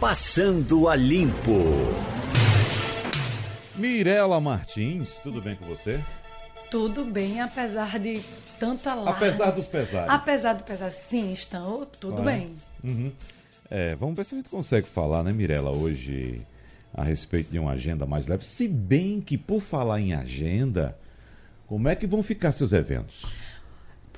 Passando a Limpo. Mirela Martins, tudo bem com você? Tudo bem, apesar de tanta larga. Apesar dos pesares. Apesar do pesar, sim, estão tudo Ah, é? bem. Uhum. É, vamos ver se a gente consegue falar, né, Mirela, hoje a respeito de uma agenda mais leve. Se bem que, por falar em agenda, como é que vão ficar seus eventos?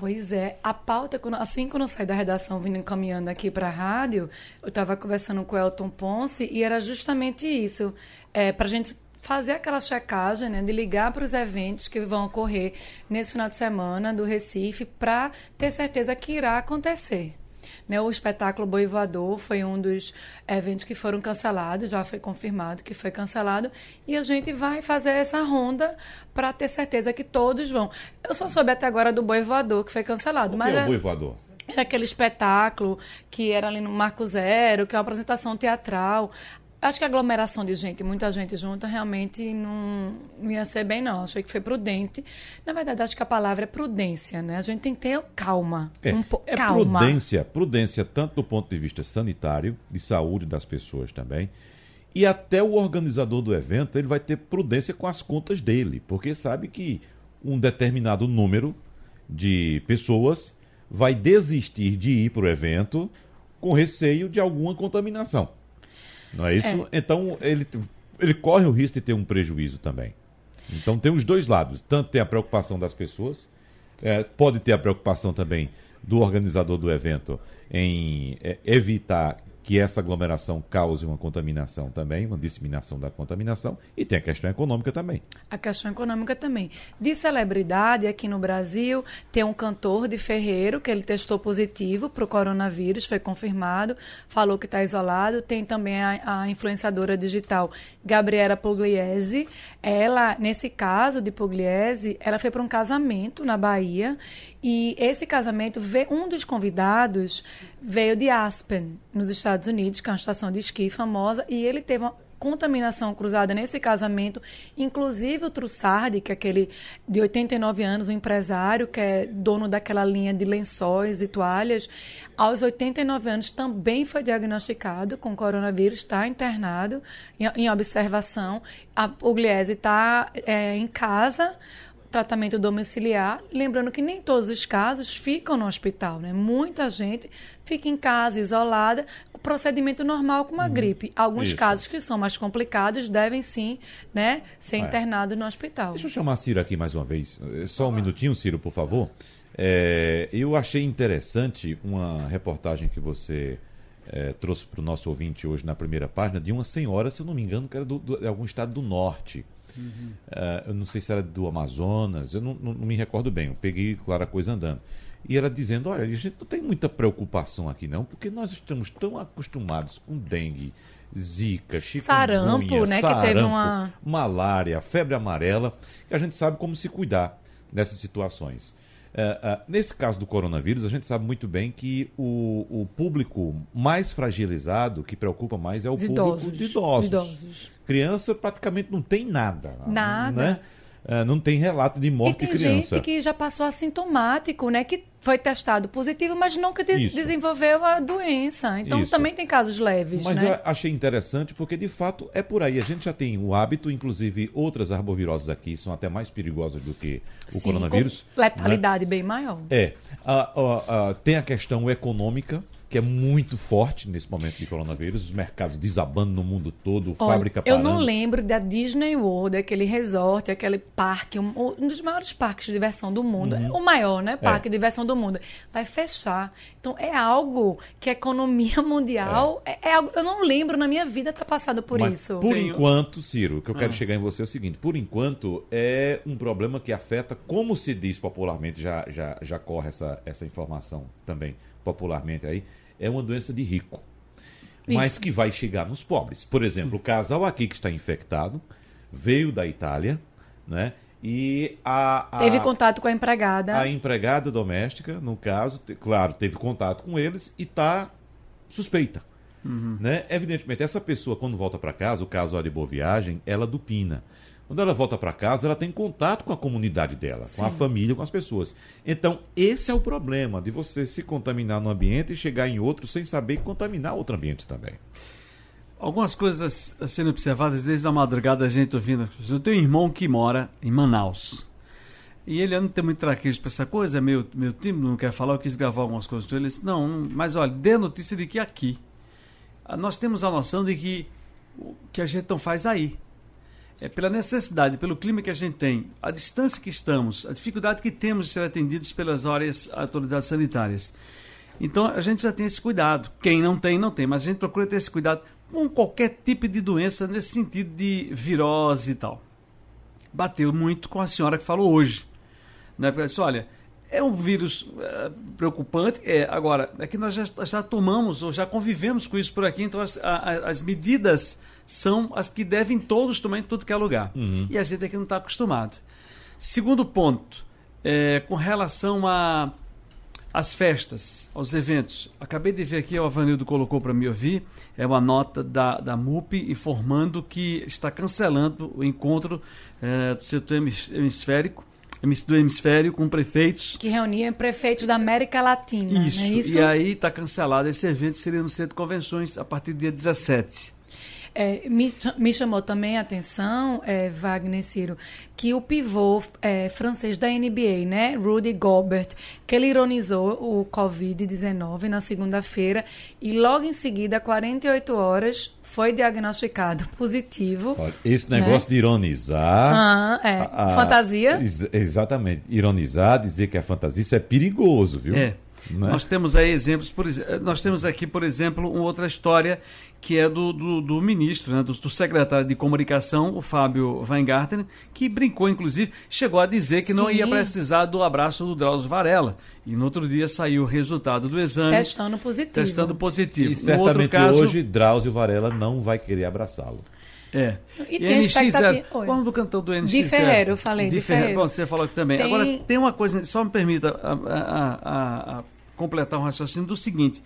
Pois é, a pauta, assim quando eu saí da redação vindo encaminhando aqui para a rádio, eu estava conversando com o Elton Ponce e era justamente isso, é, para a gente fazer aquela checagem, né, de ligar para os eventos que vão ocorrer nesse final de semana do Recife, para ter certeza que irá acontecer. Né, o espetáculo Boi Voador foi um dos eventos que foram cancelados, já foi confirmado que foi cancelado, e a gente vai fazer essa ronda para ter certeza que todos vão. Eu só soube até agora do Boi Voador, que foi cancelado, O mas que é é- o boi voador? era aquele espetáculo que era ali no Marco Zero, que é uma apresentação teatral. Acho que a aglomeração de gente, muita gente junta, realmente não, não ia ser bem, não. Achei que foi prudente. Na verdade, acho que a palavra é prudência, né? A gente tem que ter calma. É, um po- é calma. prudência, prudência tanto do ponto de vista sanitário, de saúde das pessoas também, e até o organizador do evento, ele vai ter prudência com as contas dele, porque sabe que um determinado número de pessoas vai desistir de ir para o evento com receio de alguma contaminação. Não é isso? Então, ele, ele corre o risco de ter um prejuízo também. Então, tem os dois lados. Tanto tem a preocupação das pessoas, é, pode ter a preocupação também do organizador do evento em é, evitar que essa aglomeração cause uma contaminação também, uma disseminação da contaminação, e tem a questão econômica também. A questão econômica também. De celebridade, aqui no Brasil, tem um cantor de Ferreiro que ele testou positivo para o coronavírus, foi confirmado, falou que está isolado. Tem também a, a influenciadora digital Gabriela Pugliese. Ela, nesse caso de Pugliese, ela foi para um casamento na Bahia e esse casamento, um dos convidados veio de Aspen, nos Estados Unidos, que é uma estação de esqui famosa, e ele teve uma contaminação cruzada nesse casamento, inclusive o Trussardi, que é aquele de 89 anos, um empresário que é dono daquela linha de lençóis e toalhas, aos 89 anos também foi diagnosticado com coronavírus, está internado em, em observação. A Pugliese está é, em casa, tratamento domiciliar, lembrando que nem todos os casos ficam no hospital, né? Muita gente fica em casa, isolada, com procedimento normal com uma gripe. Alguns Uhum. Isso. casos que são mais complicados devem sim, né, ser É. internados no hospital. Deixa eu chamar a Ciro aqui mais uma vez. Eh, Só um minutinho, Ciro, por favor. É, eu achei interessante uma reportagem que você eh, trouxe para o nosso ouvinte hoje na primeira página de uma senhora, se eu não me engano, que era do- do- de algum estado do norte. Eh, eu não sei se era do Amazonas, eu não, não- não me recordo bem. Eu peguei, claro, a coisa andando. E ela dizendo: olha, a gente não tem muita preocupação aqui, não, porque nós estamos tão acostumados com dengue, zika, chikungunya, Sarampo, né, que teve sarampo, uma- malária, febre amarela, que a gente sabe como se cuidar nessas situações. É, nesse caso do coronavírus, a gente sabe muito bem que o, o público mais fragilizado, que preocupa mais, é o Os público idosos. de idosos. Idosos. Criança praticamente não tem nada. Nada. Né? É, não tem relato de E morte tem de criança. gente que já passou assintomático, né? Que foi testado positivo, mas nunca de- Isso. desenvolveu a doença. Então Isso. também tem casos leves, Mas né? eu achei interessante porque, de fato, é por aí. A gente já tem o hábito, inclusive outras arboviroses aqui são até mais perigosas do que o Sim, coronavírus. com letalidade bem maior. É. A- a- a- tem a questão econômica, que é muito forte nesse momento de coronavírus, os mercados desabando no mundo todo, Olha, fábrica eu parando. não lembro da Disney World, aquele resort, aquele parque, um, um dos maiores parques de diversão do mundo, Uhum. o maior, né, parque É. de diversão do mundo, vai fechar. Então é algo que a economia mundial é, é algo, eu não lembro na minha vida ter passado por Mas, isso. Por Tem- enquanto, Ciro, o que eu quero Ah. chegar em você é o seguinte: por enquanto, é um problema que afeta, como se diz popularmente, já, já, já corre essa, essa informação também popularmente aí, é uma doença de rico. Mas Isso. que vai chegar nos pobres. Por exemplo, o casal aqui que está infectado veio da Itália, né? E a, a- Teve contato com a empregada. a empregada doméstica, no caso, te- claro, teve contato com eles e está suspeita. Né? Evidentemente, essa pessoa, quando volta para casa, o caso de boa viagem, ela dupina. Quando ela volta para casa, ela tem contato com a comunidade dela, com a Sim. família, com as pessoas. Então, esse é o problema de você se contaminar no ambiente e chegar em outro sem saber contaminar outro ambiente também. algumas coisas a serem observadas desde a madrugada, a gente ouvindo. Eu tenho um irmão que mora em Manaus. E ele não tem muito traquejo para essa coisa, é meio, meio tímido, não quer falar, eu quis gravar algumas coisas com ele. Ele disse, não, mas olha, dê notícia de que aqui. Nós temos a noção de que o que a gente não faz aí. É pela necessidade, pelo clima que a gente tem, a distância que estamos, a dificuldade que temos de ser atendidos pelas várias autoridades sanitárias. Então a gente já tem esse cuidado. Quem não tem, não tem, mas a gente procura ter esse cuidado com qualquer tipo de doença nesse sentido de virose e tal. Bateu muito com a senhora que falou hoje. Né? Porque disse, olha, é um vírus eh, preocupante, é, agora, é que nós já, já tomamos ou já convivemos com isso por aqui, então as, a- as medidas são as que devem todos tomar em tudo que é lugar. E a gente aqui não está acostumado. Segundo ponto, é, com relação a as festas, aos eventos. Acabei de ver aqui, o Avanildo colocou para me ouvir, é uma nota da, da MUP informando que está cancelando o encontro eh, do setor hemis- hemisférico, hemis- do hemisfério com prefeitos. Que reunia prefeitos da América Latina. Isso, Não é isso? e aí está cancelado. Esse evento seria no Centro de Convenções a partir do dia 17. É, me, me chamou também a atenção, é, Wagner Ciro, que o pivô é, francês da NBA, né, Rudy Gobert, que ele ironizou o Covid-19 na segunda-feira e logo em seguida, 48 horas, foi diagnosticado positivo. Olha, esse negócio de ironizar. Ah, é. a- a- Fantasia? ex- exatamente. Ironizar, dizer que é fantasia, isso é perigoso, viu? É. Né? Nós temos aí exemplos, por, nós temos aqui, por exemplo, uma outra história que é do, do, do ministro, né, do, do secretário de comunicação, o Fábio Weingarten, que brincou, inclusive, chegou a dizer que não Sim. ia precisar do abraço do Drauzio Varela. E no outro dia saiu o resultado do exame, Testando positivo. testando positivo. E no outro certamente caso, hoje Drauzio Varela não vai querer abraçá-lo. É. E tem a NX0, expectativa- Oi. Qual é nome do cantor do NX0? De Ferreiro, eu falei, De, de Ferreiro. Ferreiro. Pronto, você falou aqui também. Tem- Agora, tem uma coisa, só me permita a, a- a- a completar um raciocínio do seguinte.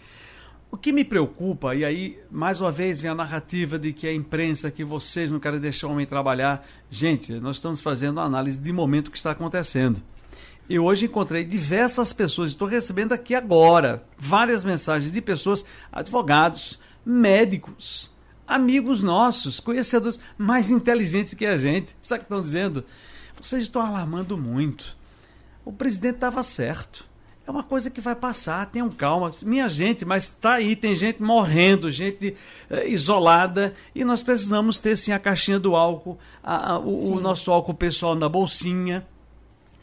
O que me preocupa, e aí, mais uma vez, vem a narrativa de que a imprensa, que vocês não querem deixar o homem trabalhar. Gente, nós estamos fazendo uma análise de momento que está acontecendo. Eu hoje encontrei diversas pessoas, estou recebendo aqui agora várias mensagens de pessoas, advogados, médicos, amigos nossos, conhecedores mais inteligentes que a gente. Sabe o que estão dizendo? Vocês estão alarmando muito. O presidente estava certo. É uma coisa que vai passar, tenham calma. Minha gente, mas está aí, tem gente morrendo, gente eh, isolada, e nós precisamos ter sim a caixinha do álcool, a- a- o, o nosso álcool pessoal na bolsinha.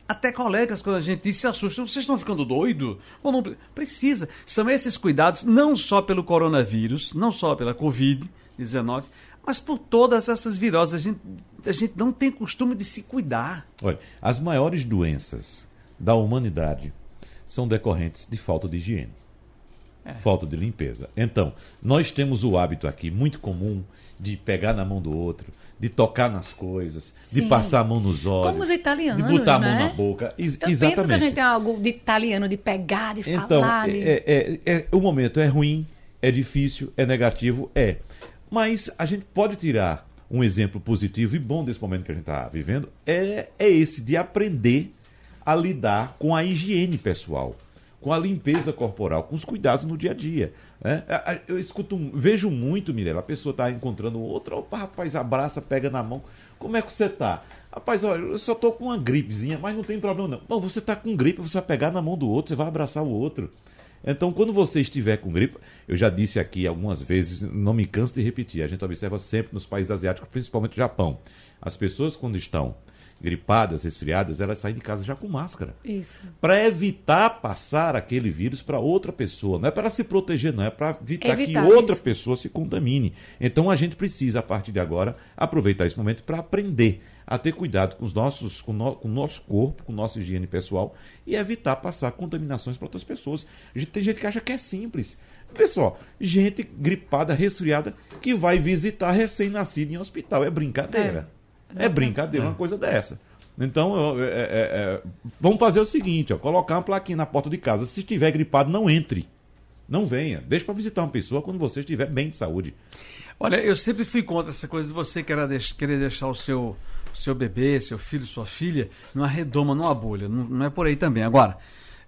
Até colegas, quando a gente diz, se assustam, vocês estão ficando doido? Ou não pre- precisa? São esses cuidados, não só pelo coronavírus, não só pela Covid-19, mas por todas essas viroses. A gente, a gente não tem costume de se cuidar. Olha, as maiores doenças da humanidade são decorrentes de falta de higiene. Falta de limpeza. Então, nós temos o hábito aqui muito comum de pegar na mão do outro, de tocar nas coisas, de Sim. passar a mão nos olhos, Como os italianos, de botar a mão né? na boca. Eu exatamente. penso que a gente tem algo de italiano, de pegar, de Então, falar. de- é, é- é- o momento é ruim, é difícil, é negativo, é. Mas a gente pode tirar um exemplo positivo e bom desse momento que a gente está vivendo, é, é esse de aprender a lidar com a higiene pessoal, com a limpeza corporal, com os cuidados no dia a dia. né? A- a- Eu escuto, vejo muito, Mirella, a pessoa está encontrando outra, opa, rapaz, abraça, pega na mão. Como é que você tá? Rapaz, olha, eu só tô com uma gripezinha, mas não tem problema não. Não, você tá com gripe, você vai pegar na mão do outro, você vai abraçar o outro. Então, quando você estiver com gripe, eu já disse aqui algumas vezes, não me canso de repetir, a gente observa sempre nos países asiáticos, principalmente no Japão. As pessoas, quando estão gripadas, resfriadas, elas saem de casa já com máscara Isso. para evitar passar aquele vírus para outra pessoa. Não é para se proteger, não, é para evitar, Evitar que outra isso. pessoa se contamine. Então a gente precisa, a partir de agora, aproveitar esse momento para aprender a ter cuidado com, os nossos, com, no- com o nosso corpo, com nossa higiene pessoal e evitar passar contaminações para outras pessoas. A gente- tem gente que acha que é simples. Pessoal, gente gripada, resfriada, que vai visitar recém-nascido em hospital. É brincadeira. É, brincadeira uma coisa dessa. Então, eu- é- é- é, vamos fazer o seguinte, ó, colocar uma plaquinha na porta de casa. Se estiver gripado, não entre. Não venha. Deixa para visitar uma pessoa quando você estiver bem de saúde. Olha, eu sempre fui contra essa coisa de você querer, deix- querer deixar o seu, seu bebê, seu filho, sua filha, numa redoma, numa bolha. Não, não é por aí também. Agora,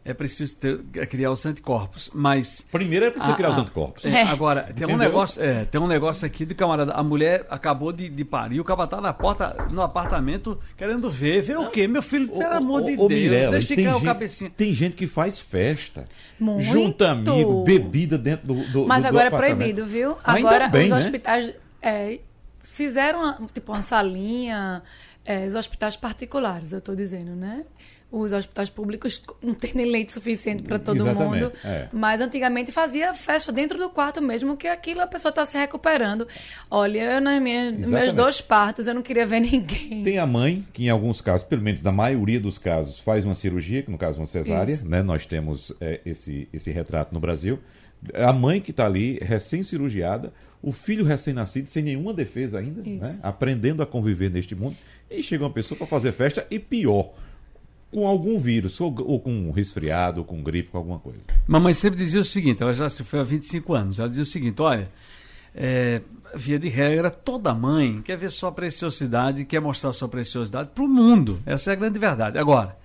é preciso ter, é criar os anticorpos. Mas. Primeiro é preciso Ah, criar os ah, anticorpos. é, agora, tem um, Entendeu? negócio, é, tem um negócio aqui de camarada. A mulher acabou de, de parir, o cara tá na porta, no apartamento, querendo ver. Ver o quê? Meu filho, pelo amor de Deus, Mirella, deixa tem ficar o gente- cabecinha. Tem gente que faz festa. Muito. Junta amigo, bebida dentro do, do Mas do agora é apartamento. proibido, viu? Ainda Agora bem, os né? hospitais é, fizeram uma- tipo uma salinha, é, os hospitais particulares, eu estou dizendo, né? Os hospitais públicos não tem nem leite suficiente para todo Exatamente, mundo. é. Mas antigamente fazia festa dentro do quarto mesmo, que aquilo a pessoa está se recuperando. Olha, eu nas minhas, meus dois partos, eu não queria ver ninguém. Tem a mãe, que em alguns casos, pelo menos na maioria dos casos, faz uma cirurgia, que no caso uma cesárea, Isso. né? Nós temos é, esse, esse retrato no Brasil. A mãe que está ali, recém-cirurgiada, o filho recém-nascido, sem nenhuma defesa ainda, né? aprendendo a conviver neste mundo. E chega uma pessoa para fazer festa e pior, com algum vírus, ou, ou com resfriado, ou com gripe, com alguma coisa. Mamãe sempre dizia o seguinte, ela já se foi há 25 anos, ela dizia o seguinte, olha, é, via de regra, toda mãe quer ver sua preciosidade, quer mostrar sua preciosidade para o mundo. Essa é a grande verdade. Agora,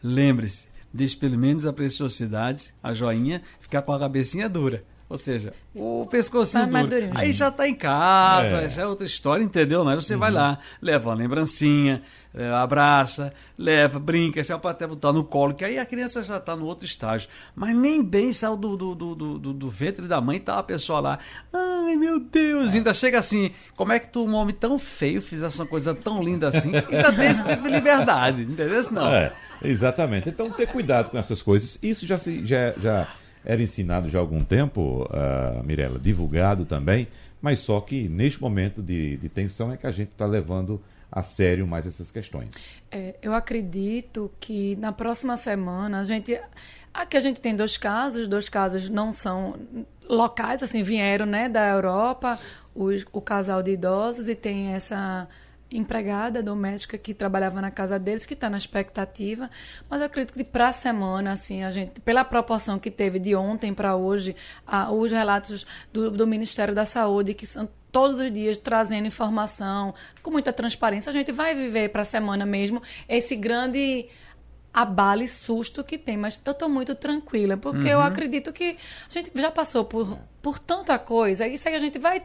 lembre-se, deixe pelo menos a preciosidade, a joinha, ficar com a cabecinha dura. Ou seja, o pescocinho mais duro. Aí já está em casa, É. já é outra história, entendeu? Mas você vai lá, leva uma lembrancinha, eh, abraça, leva, brinca, já pode até botar no colo, que aí a criança já está no outro estágio. Mas nem bem saiu do, do, do, do, do- do ventre da mãe, tá a pessoa lá, ai meu Deus, ainda chega assim, como é que tu, um homem tão feio, fizesse uma coisa tão linda assim, ainda tem esse tipo de liberdade, entendeu? Não. É, exatamente. Então, ter cuidado com essas coisas. Isso já, se, já, já era ensinado já há algum tempo, ah, Mirella, divulgado também, mas só que neste momento de, de tensão é que a gente está levando a sério mais essas questões. É, eu acredito que na próxima semana a gente. Aqui a gente tem dois casos, dois casos não são locais, assim, vieram né, da Europa, os- o casal de idosos, e tem essa empregada doméstica que trabalhava na casa deles, que está na expectativa. Mas eu acredito que para a semana, assim, a gente, pela proporção que teve de ontem para hoje, a- os relatos do, do Ministério da Saúde, que são todos os dias trazendo informação com muita transparência, a gente vai viver para a semana mesmo esse grande abalo e susto que tem, mas eu estou muito tranquila, porque eu acredito que a gente já passou por, por tanta coisa, isso aí a gente vai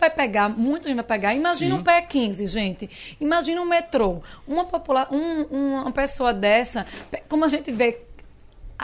vai pegar, muita gente vai pegar. Imagina Sim. um pé 15, gente. Imagina um metrô. Uma, popula um, uma pessoa dessa, como a gente vê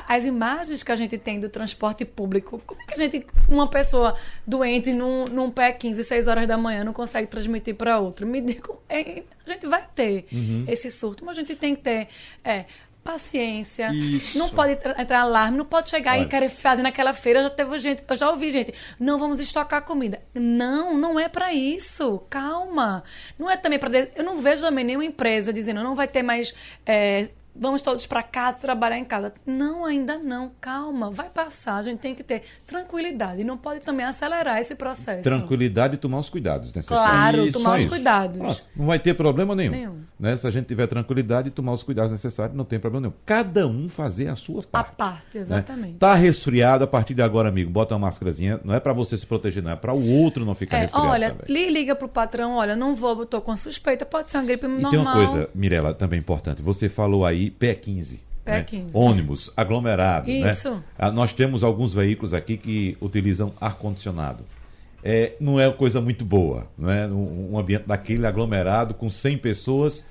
as imagens que a gente tem do transporte público, como é que a gente, uma pessoa doente num, num pé 15, 6 horas da manhã, não consegue transmitir para outra? Me diga, é, a gente vai ter esse surto, mas a gente tem que ter é, paciência. Isso. Não pode tra- entrar alarme, não pode chegar Olha. e querer fazer naquela feira. Já teve gente, eu já ouvi gente, não vamos estocar comida. Não, não é para isso. Calma. Não é também para. Eu não vejo também nenhuma empresa dizendo não vai ter mais. é, Vamos todos para casa trabalhar em casa. Não, ainda não. Calma, vai passar. A gente tem que ter tranquilidade. E não pode também acelerar esse processo. Tranquilidade e tomar os cuidados necessários. Claro, Isso, tomar os isso. cuidados. Pronto, não vai ter problema nenhum. Nenhum. Né? Se a gente tiver tranquilidade e tomar os cuidados necessários, não tem problema nenhum. Cada um fazer a sua A parte. parte, né? exatamente. Tá resfriado, a partir de agora, amigo, bota uma máscarazinha. Não é para você se proteger, não. É para o outro não ficar É, resfriado olha, também. li- liga pro patrão, olha, não vou, tô com suspeita, pode ser uma gripe E normal. tem uma coisa, Mirela, também importante. Você falou aí pé 15. Pé né? 15. Ônibus, aglomerado. né? Isso. Ah, Nós temos alguns veículos aqui que utilizam ar-condicionado. É, não é coisa muito boa, né? Um, um ambiente daquele aglomerado com 100 pessoas,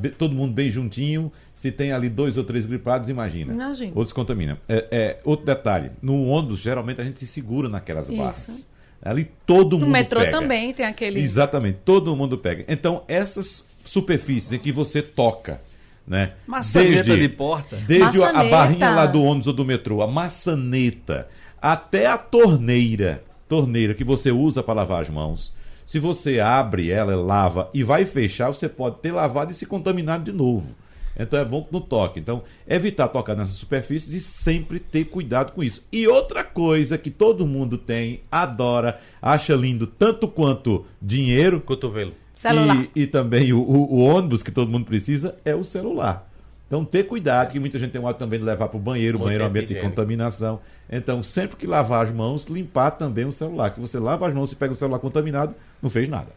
be- todo mundo bem juntinho. Se tem ali dois ou três gripados, imagina. Imagina. Outros contaminam. É, é, outro detalhe: no ônibus, geralmente a gente se segura naquelas Isso. barras. Ali todo mundo No metrô pega. também tem aquele. Exatamente, todo mundo pega. Então, essas superfícies em que você toca, né? Maçaneta de porta. Desde a- a Maçaneta. barrinha lá do ônibus ou do metrô, a maçaneta, até a torneira, torneira que você usa para lavar as mãos. Se você abre ela, lava e vai fechar, você pode ter lavado e se contaminado de novo. Então é bom que não toque. Então, evitar tocar nessas superfícies e sempre ter cuidado com isso. E outra coisa que todo mundo tem, adora, acha lindo tanto quanto dinheiro Cotovelo. Celular. e, e também o, o- o ônibus que todo mundo precisa é o celular. Então, ter cuidado, que muita gente tem um hábito também de levar para o banheiro, o banheiro é um ambiente de contaminação. Então, sempre que lavar as mãos, limpar também o celular. Que você lava as mãos e pega o celular contaminado, não fez nada.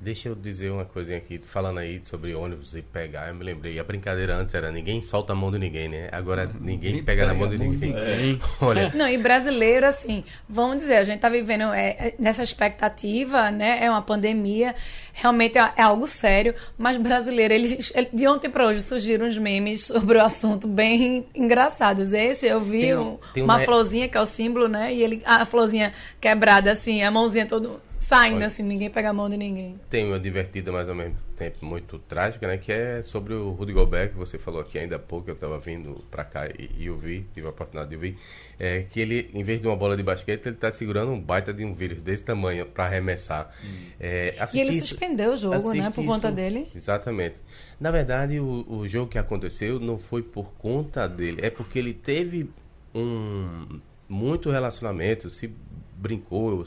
Deixa eu dizer uma coisinha aqui, falando aí sobre ônibus e pegar, eu me lembrei. A brincadeira antes era ninguém solta a mão de ninguém, né? Agora ninguém pega na mão de ninguém. Olha, Não, e brasileiro, assim, vamos dizer, a gente tá vivendo é, é, nessa expectativa, né? É uma pandemia, realmente é, é algo sério, mas brasileiro, eles, ele- de ontem para hoje surgiram uns memes sobre o assunto bem engraçados. Esse eu vi Tem um- um- tem uma uma- florzinha, que é o símbolo, né? E ele, a florzinha quebrada, assim, a mãozinha todo saindo, Olha. assim, ninguém pega a mão de ninguém. tem uma divertida, mas ao mesmo tempo muito trágica, né? Que é sobre o Rudy Gobert, que você falou aqui ainda há pouco, eu estava vindo para cá e, e eu vi, tive a oportunidade de ouvir, é, que ele, em vez de uma bola de basquete, ele está segurando um baita de um vírus desse tamanho para arremessar. É, E ele isso- suspendeu o jogo, né? Por conta isso- dele. Exatamente. Na verdade, o, o jogo que aconteceu não foi por conta dele, é porque ele teve um muito relacionamento, se brincou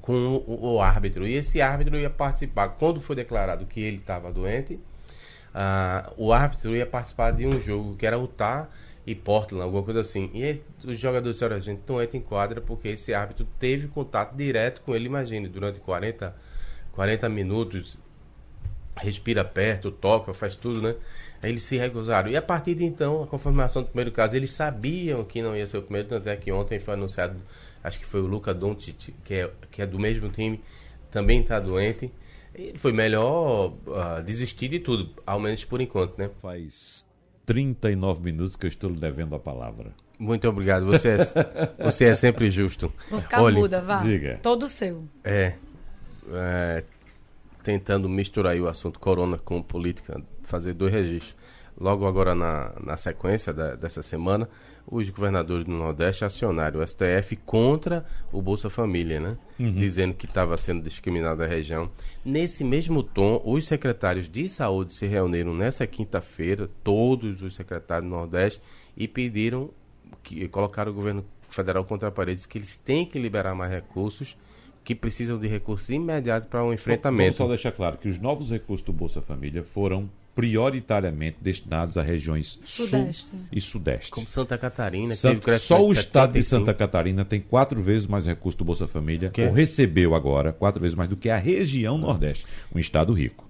com o, o árbitro. E esse árbitro ia participar. Quando foi declarado que ele estava doente, ah, o árbitro ia participar de um jogo que era Utah e Portland, alguma coisa assim. E aí, os jogadores disseram, a gente não entra em quadra porque esse árbitro teve contato direto com ele, imagine, durante 40, 40 minutos, respira perto, toca, faz tudo, né? Aí eles se recusaram. E a partir de então, a confirmação do primeiro caso, eles sabiam que não ia ser o primeiro, tanto é que ontem foi anunciado, acho que foi o Luca Doncic, que é, que é do mesmo time, também está doente. E foi melhor ah, desistir de tudo, ao menos por enquanto, né? Faz 39 minutos que eu estou lhe devendo a palavra. Muito obrigado, você é, você é sempre justo. Vou ficar Olha, muda, vá. diga. Todo seu. É, é, tentando misturar aí o assunto corona com política, fazer dois registros. Logo agora na, na sequência da- dessa semana, os governadores do Nordeste acionaram o STF contra o Bolsa Família, né? Dizendo que estava sendo discriminada a região. Nesse mesmo tom, os secretários de saúde se reuniram nessa quinta-feira, todos os secretários do Nordeste, e pediram que colocaram o governo federal contra a parede, que eles têm que liberar mais recursos, que precisam de recursos imediatos para um Vamos enfrentamento. só deixar claro que os novos recursos do Bolsa Família foram prioritariamente destinados a regiões Sudeste. sul e sudeste. Como Santa Catarina, que Santa- teve crescimento só o de estado de 75. Santa Catarina tem quatro vezes mais recursos do Bolsa Família, Que? ou recebeu agora quatro vezes mais do que a região Nordeste, um estado rico.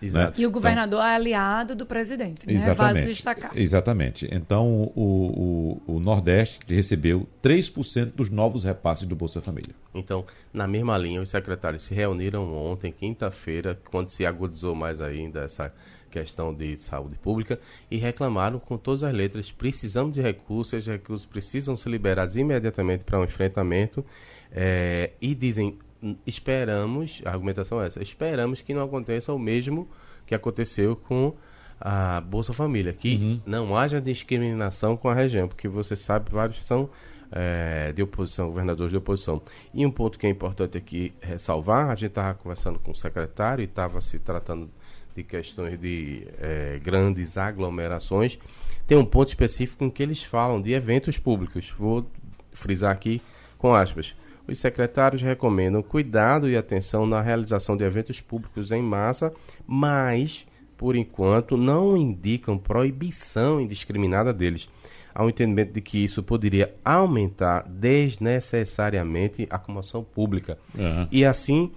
Exato. E o governador é aliado do presidente, né? Vale Exatamente. destacar. Exatamente. Então, o, o, o Nordeste recebeu 3% dos novos repasses do Bolsa Família. Então, na mesma linha, os secretários se reuniram ontem, quinta-feira, quando se agudizou mais ainda essa questão de saúde pública, e reclamaram com todas as letras: precisamos de recursos, esses recursos precisam ser liberados imediatamente para um enfrentamento. eh, e dizem: "Hum, esperamos, a argumentação é essa, esperamos que não aconteça o mesmo que aconteceu com a Bolsa Família, que não haja discriminação com a região, porque você sabe, vários são eh, de oposição, governadores de oposição. E um ponto que é importante aqui ressalvar, a gente estava conversando com o secretário e estava se tratando de questões de eh, grandes aglomerações. Tem um ponto específico em que eles falam de eventos públicos. Vou frisar aqui com aspas. Os secretários recomendam cuidado e atenção na realização de eventos públicos em massa, mas, por enquanto, não indicam proibição indiscriminada deles. Há um entendimento de que isso poderia aumentar desnecessariamente a comoção pública Aham. e, assim,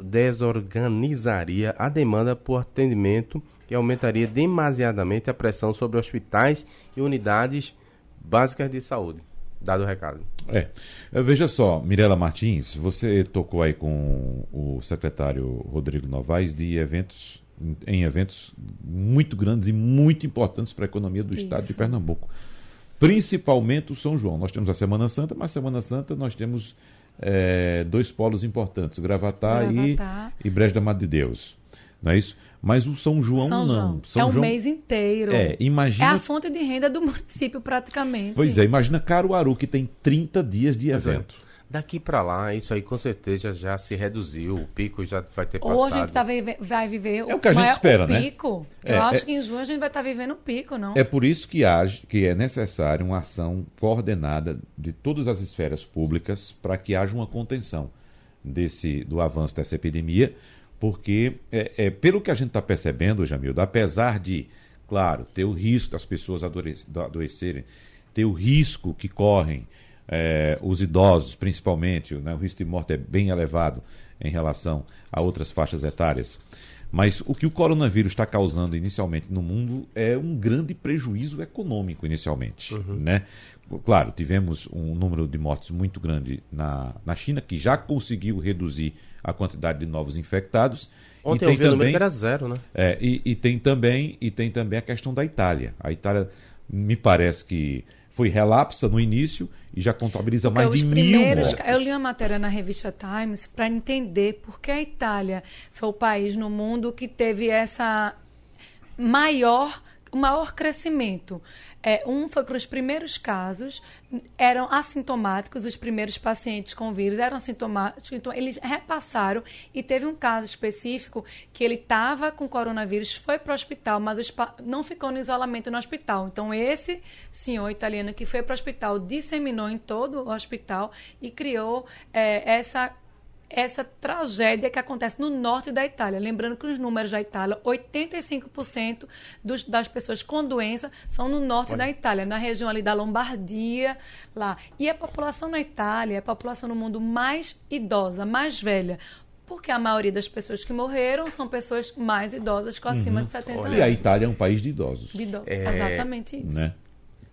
desorganizaria a demanda por atendimento e aumentaria demasiadamente a pressão sobre hospitais e unidades básicas de saúde. Dado o recado. É. Eh, Veja só, Mirela Martins, você tocou aí com o secretário Rodrigo Novaes de eventos, em eventos muito grandes e muito importantes para a economia do estado de Isso. Pernambuco. Principalmente o São João. Nós temos a Semana Santa, mas Semana Santa nós temos eh, dois polos importantes, Gravatar, Gravatá. E, e Brejo da Madre de Deus. Não é isso? Mas o São João São não. João. São é um João- mês inteiro. É, imagina É a fonte de renda do município, praticamente. Pois é, imagina Caruaru, que tem 30 dias de é. evento. Daqui para lá, isso aí com certeza já se reduziu, o pico já vai ter passado. Ou a gente tá vive- vai viver É o que a gente maior- espera, o né? pico. É, Eu acho é- que em junho a gente vai estar vivendo o pico, não? É por isso que, age, que é necessário uma ação coordenada de todas as esferas públicas para que haja uma contenção desse, do avanço dessa epidemia, porque, é, é, pelo que a gente está percebendo, Jamildo, apesar de, claro, ter o risco das pessoas adoecerem, ter o risco que correm é, os idosos, principalmente, né, o risco de morte é bem elevado em relação a outras faixas etárias. Mas o que o coronavírus está causando inicialmente no mundo é um grande prejuízo econômico inicialmente, uhum. né? Claro, tivemos um número de mortes muito grande na, na China, que já conseguiu reduzir a quantidade de novos infectados. Ontem e eu vi também, que era zero, né? É, e, e, tem também, e tem também a questão da Itália. A Itália, me parece que foi relapsa no início e já contabiliza mais de mil mortes. Eu li uma matéria na revista Times para entender por que a Itália foi o país no mundo que teve essa maior, maior crescimento. É, um foi que os primeiros casos eram assintomáticos, os primeiros pacientes com vírus eram assintomáticos, então eles repassaram e teve um caso específico que ele estava com coronavírus, foi para o hospital, mas não ficou no isolamento no hospital. Então esse senhor italiano que foi para o hospital disseminou em todo o hospital e criou é, essa essa tragédia que acontece no norte da Itália. Lembrando que os números da Itália, 85% dos, das pessoas com doença são no norte Olha. da Itália, na região ali da Lombardia, lá. E a população na Itália é a população no mundo mais idosa, mais velha. Porque a maioria das pessoas que morreram são pessoas mais idosas, com acima uhum. de 70 Olha. anos. E a Itália é um país de idosos. De idosos, é... exatamente isso. Né?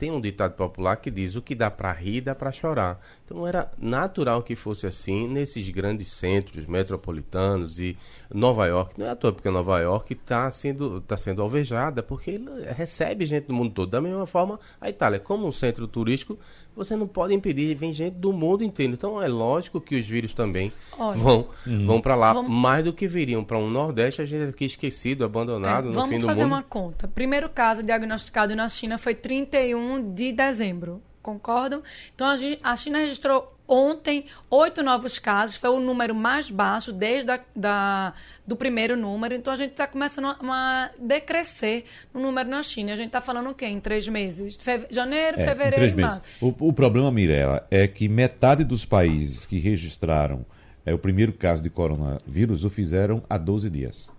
Tem um ditado popular que diz o que dá para rir dá para chorar. Então era natural que fosse assim nesses grandes centros metropolitanos e Nova York. Não é à toa porque Nova York está sendo, tá sendo alvejada porque recebe gente do mundo todo. Da mesma forma, a Itália, como um centro turístico, você não pode impedir, vem gente do mundo inteiro. Então é lógico que os vírus também Olha, vão, hum. vão para lá, vamos... mais do que viriam para um Nordeste, a gente aqui esquecido, abandonado é, no fim do mundo. Vamos fazer uma conta. Primeiro caso diagnosticado na China foi 31 de dezembro concordam? Então, a China registrou ontem oito novos casos, foi o número mais baixo desde a, da, do primeiro número. Então, a gente está começando a, decrescer no número na China. A gente está falando o quê? Em três meses? Fe, janeiro, é, fevereiro, três meses. O, o, problema, Mirella, é que metade dos países que registraram é, o primeiro caso de coronavírus o fizeram há 12 dias.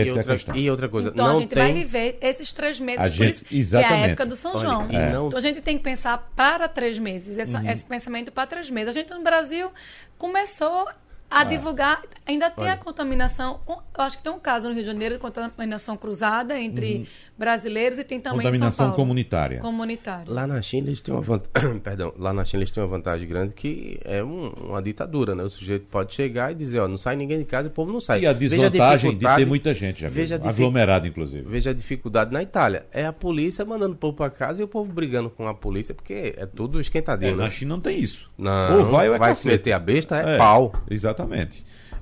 Essa e outra, é a questão. E outra coisa, então não a gente tem... vai viver esses três meses, a gente, exatamente. que é a época do São Olha, João. É. Não... Então a gente tem que pensar para três meses, essa, uhum. esse pensamento para três meses. A gente no Brasil começou a ah. divulgar. Ainda tem Olha. a contaminação. Eu acho que tem um caso no Rio de Janeiro de contaminação cruzada entre uhum. brasileiros e tem também contaminação São Paulo. comunitária. Comunitária. Lá na China eles têm uma vantagem, perdão, lá na China eles têm uma vantagem grande que é um, uma ditadura, né? O sujeito pode chegar e dizer, ó, não sai ninguém de casa, o povo não sai. E a desvantagem a de ter muita gente, já veja aglomerado inclusive. Veja a dificuldade na Itália. É a polícia mandando o povo para casa e o povo brigando com a polícia porque é tudo esquentadinho. É, né? Na China não tem isso. Não, ou vai ou é vai se meter a besta é, é pau. Exatamente.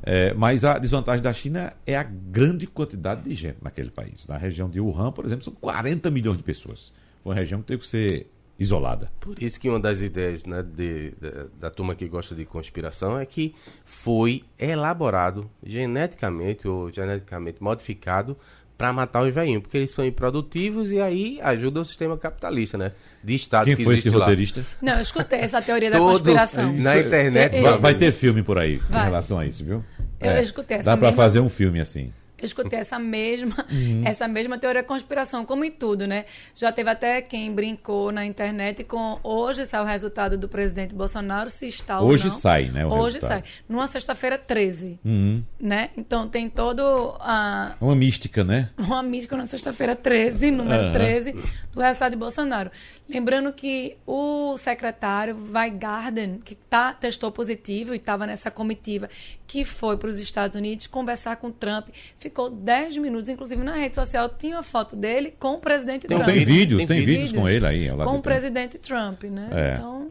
É, mas a desvantagem da China é a grande quantidade de gente naquele país. Na região de Wuhan, por exemplo, são 40 milhões de pessoas. Foi uma região que teve que ser isolada. Por isso que uma das ideias né, de, de, da turma que gosta de conspiração é que foi elaborado geneticamente ou geneticamente modificado para matar os velhinhos, porque eles são improdutivos e aí ajuda o sistema capitalista, né? De Estado Quem que foi esse lá. roteirista? Não, eu escutei essa teoria da conspiração. Na internet. Vai, vai, ter filme por aí vai. em relação a isso, viu? Eu é, escutei essa Dá para fazer um filme assim eu escutei essa mesma, uhum. essa mesma teoria da conspiração, como em tudo, né? Já teve até quem brincou na internet com hoje sai o resultado do presidente Bolsonaro, se está ou Hoje sai, né? hoje resultado. sai. Numa sexta-feira 13. Uhum. Né? Então tem todo a. Uma mística, né? Uma mística na sexta-feira 13, número uhum. 13, do resultado de Bolsonaro. Lembrando que o secretário Weigarden, que tá, testou positivo e estava nessa comitiva, que foi para os Estados Unidos conversar com Trump, ficou 10 minutos, inclusive na rede social tinha uma foto dele com o presidente tem, Trump. Tem vídeos, tem, tem vídeos, com ele aí. Com o presidente Trump, né? É. Então,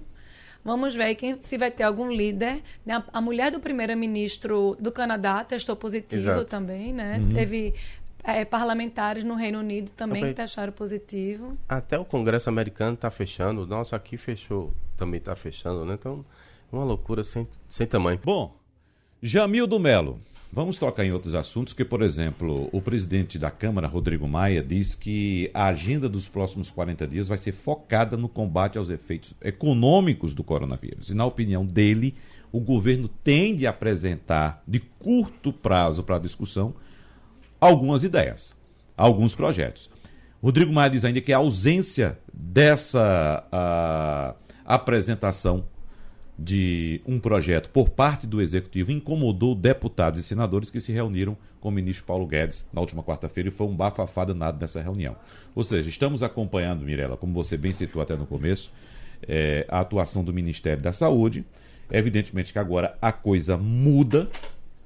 vamos ver quem, se vai ter algum líder. Né? A, a mulher do primeiro-ministro do Canadá testou positivo Exato. também, né? Uhum. Teve é, parlamentares no Reino Unido também que acharam positivo. Até o Congresso americano está fechando. Nossa, aqui fechou, também está fechando, né? Então, uma loucura sem, sem tamanho. Bom, Jamil do Melo. Vamos tocar em outros assuntos, que, por exemplo, o presidente da Câmara, Rodrigo Maia, diz que a agenda dos próximos 40 dias vai ser focada no combate aos efeitos econômicos do coronavírus. E, na opinião dele, o governo tem de apresentar, de curto prazo para discussão, algumas ideias, alguns projetos. Rodrigo Maia diz ainda que a ausência dessa uh, apresentação de um projeto por parte do Executivo incomodou deputados e senadores que se reuniram com o ministro Paulo Guedes na última quarta-feira e foi um bafafá danado nessa reunião. Ou seja, estamos acompanhando, Mirella, como você bem citou até no começo, é, a atuação do Ministério da Saúde. Evidentemente que agora a coisa muda,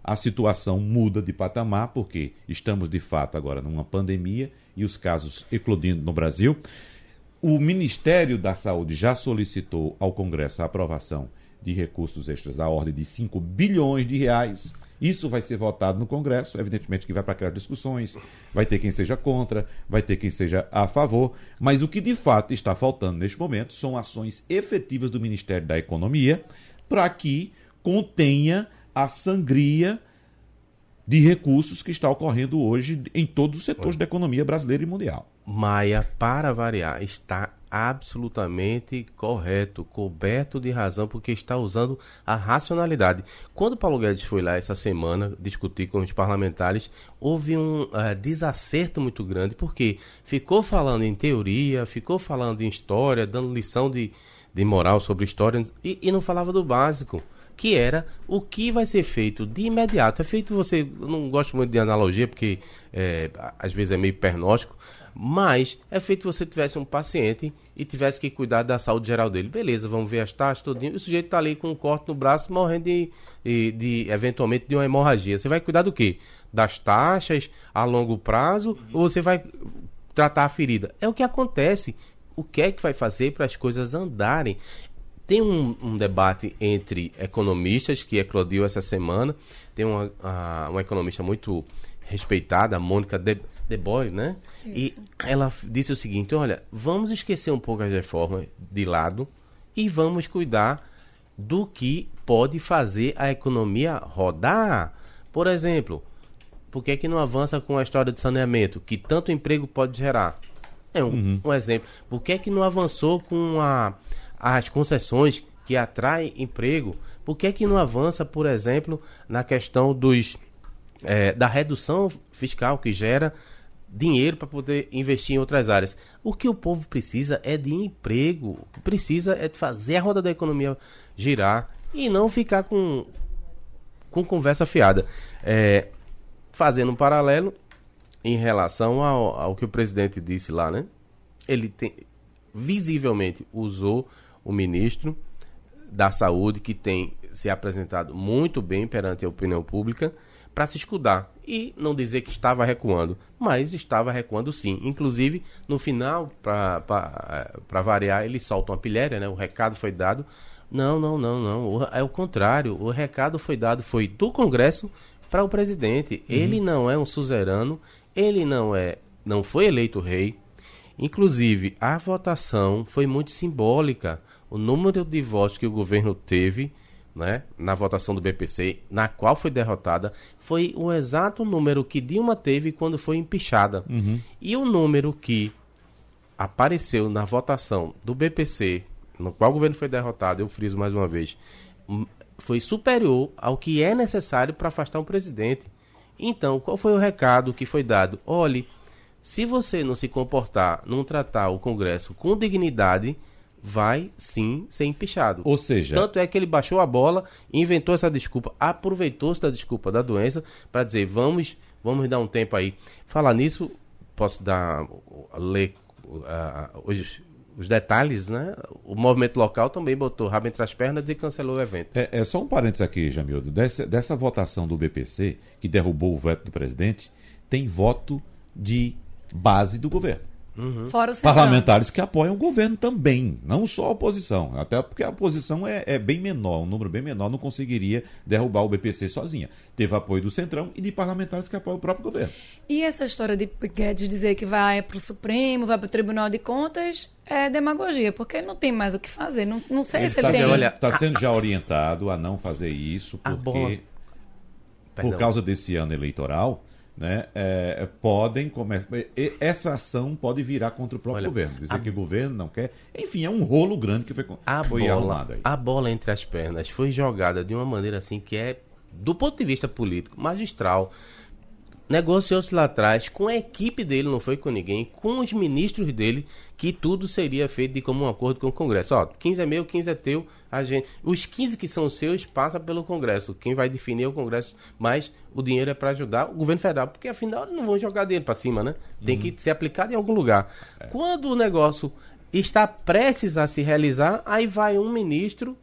a situação muda de patamar, porque estamos de fato agora numa pandemia e os casos eclodindo no Brasil. O Ministério da Saúde já solicitou ao Congresso a aprovação de recursos extras da ordem de 5 bilhões de reais. Isso vai ser votado no Congresso, evidentemente que vai para aquelas discussões, vai ter quem seja contra, vai ter quem seja a favor, mas o que de fato está faltando neste momento são ações efetivas do Ministério da Economia para que contenha a sangria de recursos que está ocorrendo hoje em todos os setores da economia brasileira e mundial. Maia, para variar, está absolutamente correto, coberto de razão, porque está usando a racionalidade. Quando Paulo Guedes foi lá essa semana discutir com os parlamentares, houve um uh, desacerto muito grande, porque ficou falando em teoria, ficou falando em história, dando lição de, de moral sobre história, e, e não falava do básico que era o que vai ser feito de imediato. É feito você, eu não gosto muito de analogia porque é, às vezes é meio pernóstico, mas é feito você tivesse um paciente e tivesse que cuidar da saúde geral dele. Beleza, vamos ver as taxas, tudinho. O sujeito está ali com um corte no braço, morrendo de, de, de, eventualmente de uma hemorragia. Você vai cuidar do quê? Das taxas a longo prazo uhum. ou você vai tratar a ferida? É o que acontece. O que é que vai fazer para as coisas andarem? Tem um, um, debate entre economistas que eclodiu essa semana. Tem uma, uma economista muito respeitada, Mônica De, De Boy, né? Isso. E ela disse o seguinte: olha, vamos esquecer um pouco as reformas de lado e vamos cuidar do que pode fazer a economia rodar. Por exemplo, por que, é que não avança com a história de saneamento, que tanto emprego pode gerar? É um, uhum. um exemplo. Por que, é que não avançou com a as concessões que atraem emprego, por que, é que não avança, por exemplo, na questão dos, é, da redução fiscal que gera dinheiro para poder investir em outras áreas? O que o povo precisa é de emprego, precisa é de fazer a roda da economia girar e não ficar com, com conversa fiada. É, fazendo um paralelo em relação ao, ao que o presidente disse lá, né? Ele tem, visivelmente usou o ministro da Saúde, que tem se apresentado muito bem perante a opinião pública, para se escudar e não dizer que estava recuando, mas estava recuando sim. Inclusive, no final, para variar, ele solta uma pilhéria, né? o recado foi dado. Não, não, não, não. É o contrário. O recado foi dado, foi do Congresso para o presidente. Uhum. Ele não é um suzerano, ele não é, não foi eleito rei. Inclusive, a votação foi muito simbólica o número de votos que o governo teve né, na votação do BPC, na qual foi derrotada, foi o exato número que Dilma teve quando foi empichada. Uhum. E o número que apareceu na votação do BPC, no qual o governo foi derrotado, eu friso mais uma vez, hum, foi superior ao que é necessário para afastar um presidente. Então, qual foi o recado que foi dado? Olhe, se você não se comportar, não tratar o Congresso com dignidade, vai sim ser empichado. Ou seja, tanto é que ele baixou a bola, inventou essa desculpa, aproveitou-se da desculpa da doença para dizer vamos, vamos dar um tempo aí. Falar nisso, posso dar ler uh, os, os detalhes, né? O movimento local também botou rabo entre as pernas e cancelou o evento. É, é só um parênteses aqui, Jamildo. Dessa, dessa votação do BPC, que derrubou o veto do presidente, tem voto de base do governo. Uhum. Fora Parlamentares que apoiam o governo também, não só a oposição. Até porque a oposição é, é, bem menor, um número bem menor, não conseguiria derrubar o BPC sozinha. Teve apoio do Centrão e de parlamentares que apoiam o próprio governo. E essa história de Guedes dizer que vai para o Supremo, vai para o Tribunal de Contas, é demagogia, porque não tem mais o que fazer. Não, não sei ele se tá ele tem. Está sendo já orientado a não fazer isso, porque. Por causa desse ano eleitoral, né, é, podem começar. Essa ação pode virar contra o próprio Olha, governo. Dizer a... que o governo não quer. Enfim, é um rolo grande que foi, a foi bola, arrumado aí. A bola entre as pernas foi jogada de uma maneira assim que é, do ponto de vista político, magistral. Negociou-se lá atrás com a equipe dele, não foi com ninguém, com os ministros dele, que tudo seria feito de comum acordo com o Congresso. Ó, 15 é meu, 15 é teu, a gente. Os 15 que são seus passa pelo Congresso. Quem vai definir é o Congresso, mas o dinheiro é para ajudar o governo federal, porque afinal não vão jogar dinheiro para cima, né? Tem uhum. que ser aplicado em algum lugar. É. Quando o negócio está prestes a se realizar, aí vai um ministro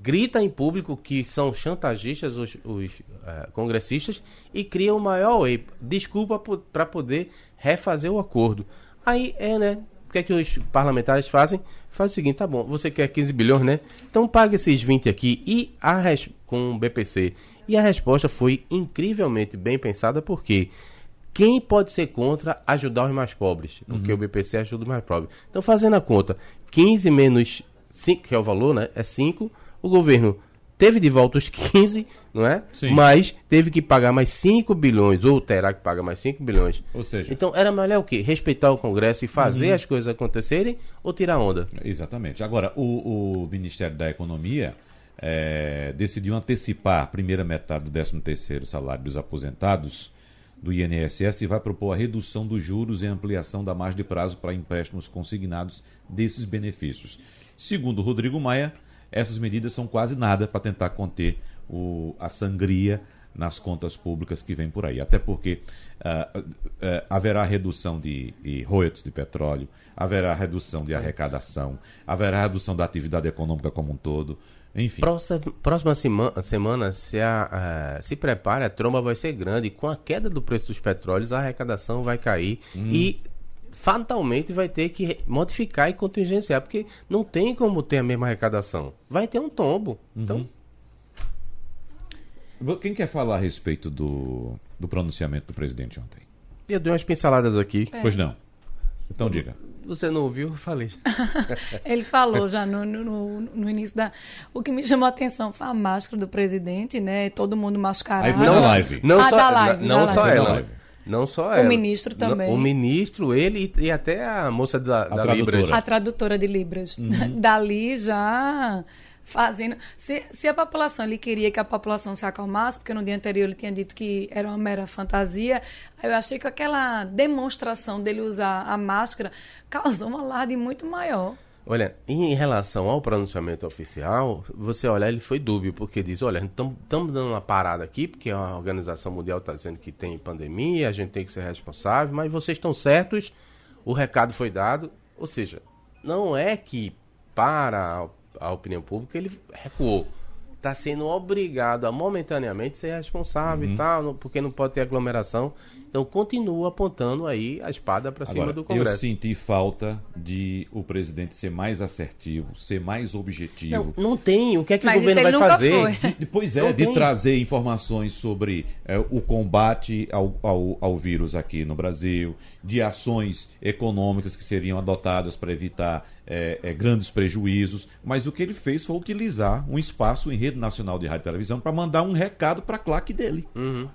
grita em público que são chantagistas os, os uh, congressistas e cria o maior desculpa para poder refazer o acordo. Aí é, né? O que é que os parlamentares fazem? Faz o seguinte, tá bom, você quer 15 bilhões, né? Então paga esses 20 aqui e a res... com o BPC. E a resposta foi incrivelmente bem pensada, porque quem pode ser contra ajudar os mais pobres? Porque uhum. o BPC ajuda os mais pobres. Então, fazendo a conta, 15 menos 5, que é o valor, né? É 5 o governo teve de volta os 15, não é? Sim. Mas teve que pagar mais 5 bilhões, ou terá que pagar mais 5 bilhões. Ou seja. Então era melhor o quê? Respeitar o Congresso e fazer uhum. as coisas acontecerem ou tirar onda? Exatamente. Agora, o, o Ministério da Economia é, decidiu antecipar a primeira metade do 13 salário dos aposentados do INSS e vai propor a redução dos juros e ampliação da margem de prazo para empréstimos consignados desses benefícios. Segundo Rodrigo Maia, essas medidas são quase nada para tentar conter o, a sangria nas contas públicas que vem por aí. Até porque uh, uh, haverá redução de, de royalties de petróleo, haverá redução de arrecadação, haverá redução da atividade econômica como um todo. Enfim. Próxima, próxima semana, semana se, a, uh, se prepare, a tromba vai ser grande. Com a queda do preço dos petróleos, a arrecadação vai cair. Hum. E fatalmente vai ter que modificar e contingenciar, porque não tem como ter a mesma arrecadação. Vai ter um tombo. Uhum. Então. Quem quer falar a respeito do, do pronunciamento do presidente ontem? Eu dei umas pinceladas aqui. É. Pois não. Então diga. Você não ouviu? Eu falei. Ele falou já no, no, no, início da. O que me chamou a atenção foi a máscara do presidente, né? Todo mundo mascarado. Aí foi da live. Não ah, só, da live, não, da só live. ela. Não só ela. O ministro também. O ministro, ele e até a moça da, a da Libras. A tradutora de Libras. Uhum. Dali já fazendo. Se, se a população ele queria que a população se acalmasse, porque no dia anterior ele tinha dito que era uma mera fantasia, eu achei que aquela demonstração dele usar a máscara causou um alarde muito maior. Olha, em relação ao pronunciamento oficial, você olhar, ele foi dúbio, porque diz, olha, estamos dando uma parada aqui, porque a Organização Mundial está dizendo que tem pandemia, a gente tem que ser responsável, mas vocês estão certos, o recado foi dado. Ou seja, não é que para a opinião pública ele recuou. Está sendo obrigado a momentaneamente ser responsável uhum. e tal, porque não pode ter aglomeração. Então continua apontando aí a espada para cima do Congresso. Eu senti falta de o presidente ser mais assertivo, ser mais objetivo. Não, não tem. O que é que Mas o governo vai fazer? De, pois é, não de tem. trazer informações sobre é, o combate ao, ao, ao, vírus aqui no Brasil, de ações econômicas que seriam adotadas para evitar é, é, grandes prejuízos. Mas o que ele fez foi utilizar um espaço em rede nacional de rádio e televisão para mandar um recado para a claque dele. Uhum.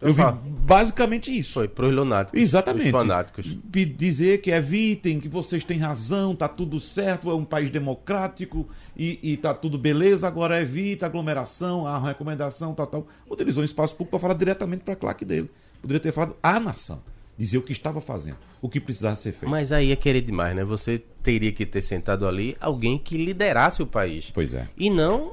Eu, vi basicamente isso. Foi para os lunáticos. Exatamente. Os fanáticos. Dizer que evitem, que vocês têm razão, tá tudo certo, é um país democrático e, e tá tudo beleza, agora evita aglomeração, a recomendação, tal, tal. Utilizou um espaço público para falar diretamente para a claque dele. Poderia ter falado a nação. Dizer o que estava fazendo, o que precisava ser feito. Mas aí é querer demais, né? Você teria que ter sentado ali alguém que liderasse o país. Pois é. E não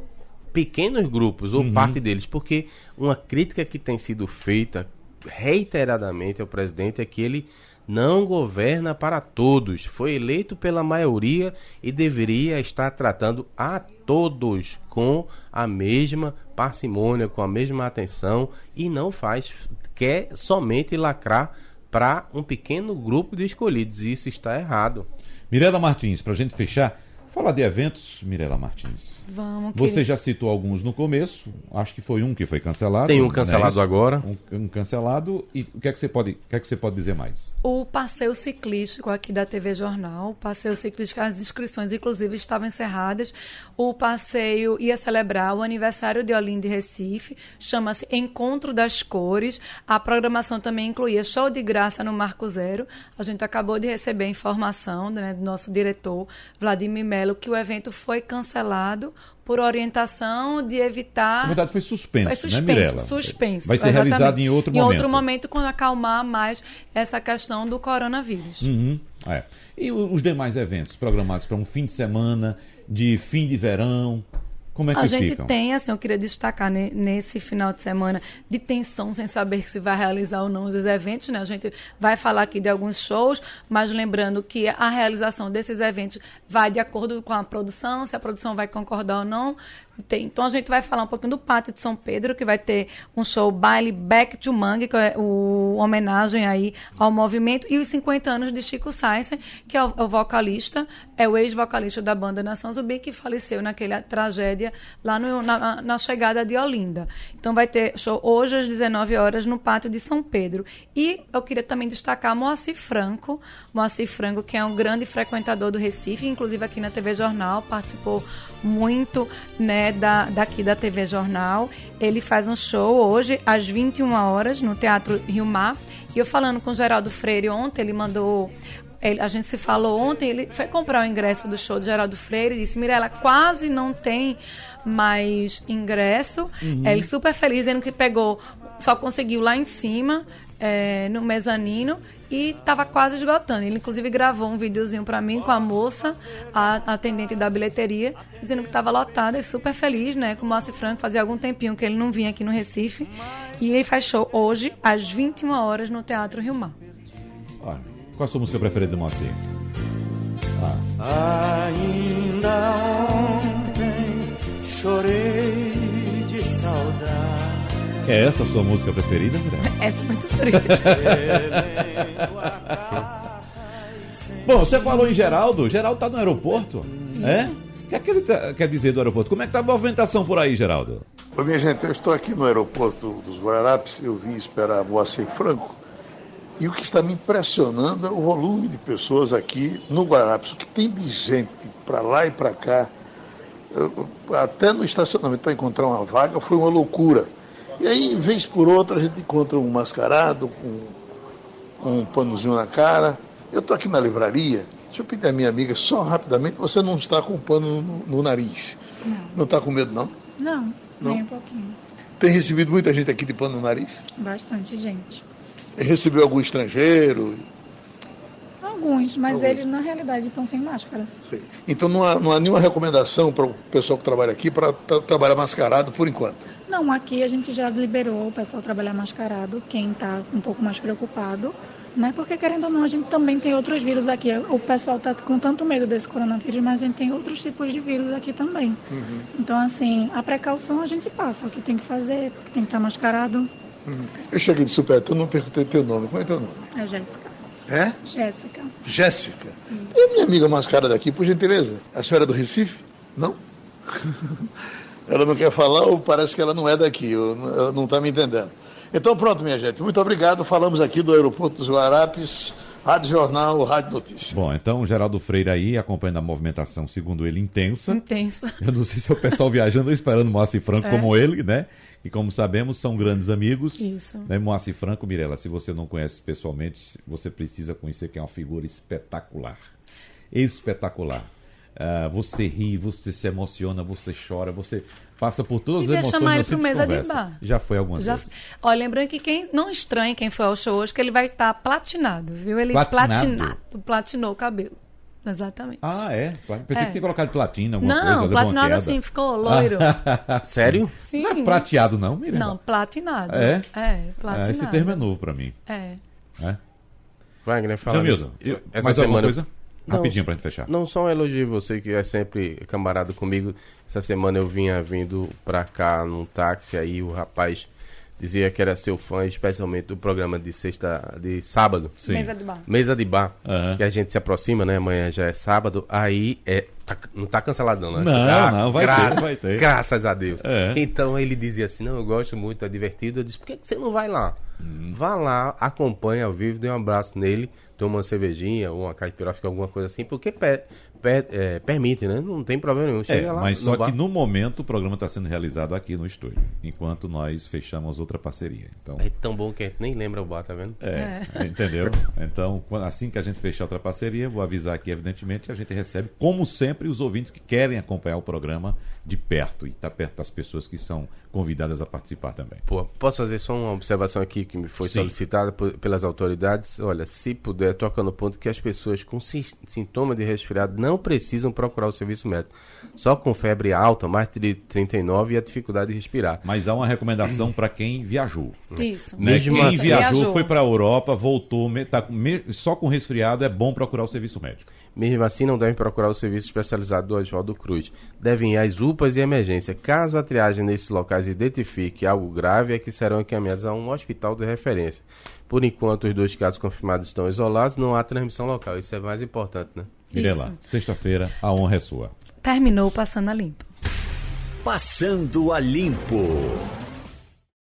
pequenos grupos ou uhum. parte deles, porque uma crítica que tem sido feita reiteradamente ao presidente é que ele não governa para todos. Foi eleito pela maioria e deveria estar tratando a todos com a mesma parcimônia, com a mesma atenção e não faz, quer somente lacrar para um pequeno grupo de escolhidos. Isso está errado. Mirela Martins, para a gente fechar, Falar de eventos, Mirela Martins. Vamos. Você já citou alguns no começo. Acho que foi um que foi cancelado. Tem um né? cancelado né? agora. Um, um, cancelado. E o que é que você pode, o que é que você pode dizer mais? O passeio ciclístico aqui da TV Jornal. O passeio ciclístico, as inscrições inclusive estavam encerradas. O passeio ia celebrar o aniversário de Olinda e Recife. Chama-se Encontro das Cores. A programação também incluía show de graça no Marco Zero. A gente acabou de receber a informação né, do nosso diretor Vladimir Melo Melo que o evento foi cancelado por orientação de evitar. Na verdade, foi suspenso, Foi né, suspenso, Mirella? suspenso. Vai ser exatamente. realizado em outro Em momento. outro momento, quando acalmar mais essa questão do coronavírus. Uhum, é. E os demais eventos programados para um fim de semana, de fim de verão, como é que A gente ficam? tem, assim, eu queria destacar ne- nesse final de semana de tensão, sem saber se vai realizar ou não os eventos, né? A gente vai falar aqui de alguns shows, mas lembrando que a realização desses eventos vai de acordo com a produção, se a produção vai concordar ou não. Tem- então a gente vai falar um pouquinho do Pátio de São Pedro, que vai ter um show baile Back to Mangue, que é o homenagem aí ao movimento, e os 50 anos de Chico Sainz, que é o, o vocalista, é o ex-vocalista da banda Nação Zumbi, que faleceu naquela tragédia lá no- na, na chegada de Olinda. Então vai ter show hoje às 19 horas no Pátio de São Pedro. E eu queria também destacar Moacir Franco, Moacir Franco, que é um grande frequentador do Recife, inclusive aqui na TV Jornal, participou muito né, da, daqui da TV Jornal. Ele faz um show hoje às 21 horas no Teatro Rio Mar. E eu falando com o Geraldo Freire ontem, ele mandou. ele- a gente se falou ontem, ele foi comprar o ingresso do show do Geraldo Freire e disse: Mirella, quase não tem mais ingresso. Ele super feliz, dizendo que pegou, só conseguiu lá em cima, é, no mezanino, e estava quase esgotando. Ele, inclusive, gravou um videozinho para mim com a moça, a a atendente da bilheteria, dizendo que estava lotado. Ele super feliz, né? Com o Márcio Franco, fazia algum tempinho que ele não vinha aqui no Recife. E ele faz show hoje, às 21 horas, no Teatro Rio Mar. Olha, qual a sua música preferida do Moacir? Ainda ontem chorei de saudade. É essa a sua música preferida, Mirella? Essa é muito triste. Bom, você falou em Geraldo. Geraldo tá no aeroporto, é? O que é que ele tá- quer dizer do aeroporto? Como é que tá a movimentação por aí, Geraldo? Oi, minha gente, eu estou aqui no aeroporto dos Guararapes, eu vim esperar Moacir Franco, e o que está me impressionando é o volume de pessoas aqui no Guararapes, o que tem de gente para lá e para cá, eu- até no estacionamento para encontrar uma vaga foi uma loucura. E aí, vez por outra, a gente encontra um mascarado com um panozinho na cara. Eu estou aqui na livraria, deixa eu pedir à minha amiga só rapidamente, você não está com pano no, no nariz. Não está com medo, não? Não, Não? nem um pouquinho. Tem recebido muita gente aqui de pano no nariz? Bastante gente. Recebeu algum estrangeiro? Alguns, mas Alguns. eles na realidade estão sem máscaras. Sei. Então não há, não há nenhuma recomendação para o pessoal que trabalha aqui para trabalhar mascarado por enquanto. Não, aqui a gente já liberou o pessoal trabalhar mascarado, quem está um pouco mais preocupado, né? Porque querendo ou não, a gente também tem outros vírus aqui. O pessoal está com tanto medo desse coronavírus, mas a gente tem outros tipos de vírus aqui também. Então, assim, a precaução a gente passa, o que tem que fazer, tem que estar mascarado. Eu cheguei de supetão, não perguntei teu nome. Como é teu nome? É Jéssica. É? Jéssica. Jéssica. É minha amiga mascarada aqui, por gentileza. A senhora é do Recife? Não? ela não quer falar ou parece que ela não é daqui, ou não está me entendendo. Então pronto, minha gente. Muito obrigado. Falamos aqui do aeroporto dos Guararapes, Rádio Jornal, Rádio Notícia. Bom, então o Geraldo Freire aí acompanhando a movimentação, segundo ele, intensa. Intenso. Eu não sei se é o pessoal viajando ou esperando Moacir Franco É. como ele, né? E como sabemos, são grandes amigos. Isso. Né? Moacir Franco, Mirella, se você não conhece pessoalmente, você precisa conhecer que é uma figura espetacular. Espetacular. Ah, você ri, você se emociona, você chora, você passa por todas Devia as emoções chamar ele simples mesa de conversa. bar. Já foi algumas Já, vezes. ó, lembrando que quem não estranhe quem foi ao show hoje, que ele vai estar platinado, viu? Ele Platinado? platinado, platinou o cabelo. Exatamente. Ah, é? Pensei É. que tinha colocado platina, alguma coisa. não, levou uma platinado assim, ficou loiro. Sério? Sim. Não é prateado, não, Mirella? Não, platinado. É? É, Ah, platinado. esse termo é novo pra mim. É. né? Wagner, fala. Jamilson. Essa mais alguma semana- coisa? Não, Rapidinho pra gente fechar. Não só um elogio você que é sempre camarada comigo. Essa semana eu vinha vindo pra cá num táxi aí o rapaz dizia que era seu fã, especialmente do programa de sexta, de sábado. Sim. Mesa de bar. Mesa de bar, Aham. que a gente se aproxima, né? Amanhã já é sábado. Aí é. tá- não tá cancelado, não, né? Não, não, vai ter, vai ter. Graças a Deus. É. Então ele dizia assim: Não, eu gosto muito, é divertido. Eu disse: Por que, que você não vai lá? Hum. Vá lá, acompanha ao vivo, dê um abraço nele, toma uma cervejinha ou uma caipiroca, alguma coisa assim, porque per- é, permite, né? Não tem problema nenhum. É, Chega lá mas no só bar. que no momento o programa está sendo realizado aqui no estúdio, enquanto nós fechamos outra parceria. Então, É tão bom que a gente nem lembra o bar, tá vendo? é, entendeu? Então, assim que a gente fechar outra parceria, vou avisar aqui, evidentemente, que a gente recebe, como sempre, os ouvintes que querem acompanhar o programa de perto e estar perto das pessoas que são convidadas a participar também. Pô, posso fazer só uma observação aqui que me foi Sim. solicitada por- pelas autoridades? Olha, se puder, toca no ponto que as pessoas com si- sintoma de resfriado não precisam procurar o serviço médico. Só com febre alta, mais de 39 e a dificuldade de respirar. Mas há uma recomendação para quem viajou. Isso. Né? Mesmo Quem assim- viajou, foi para a Europa, voltou, tá só com resfriado, é bom procurar o serviço médico. Mesmo assim, não devem procurar o serviço especializado do Oswaldo Cruz. Devem ir às UPAs e emergência. Caso a triagem nesses locais identifique algo grave, é que serão encaminhados a um hospital de referência. Por enquanto, os dois casos confirmados estão isolados, não há transmissão local. Isso é mais importante, né? Mirela, sexta-feira, a honra é sua. Terminou passando a limpo. Passando a Limpo.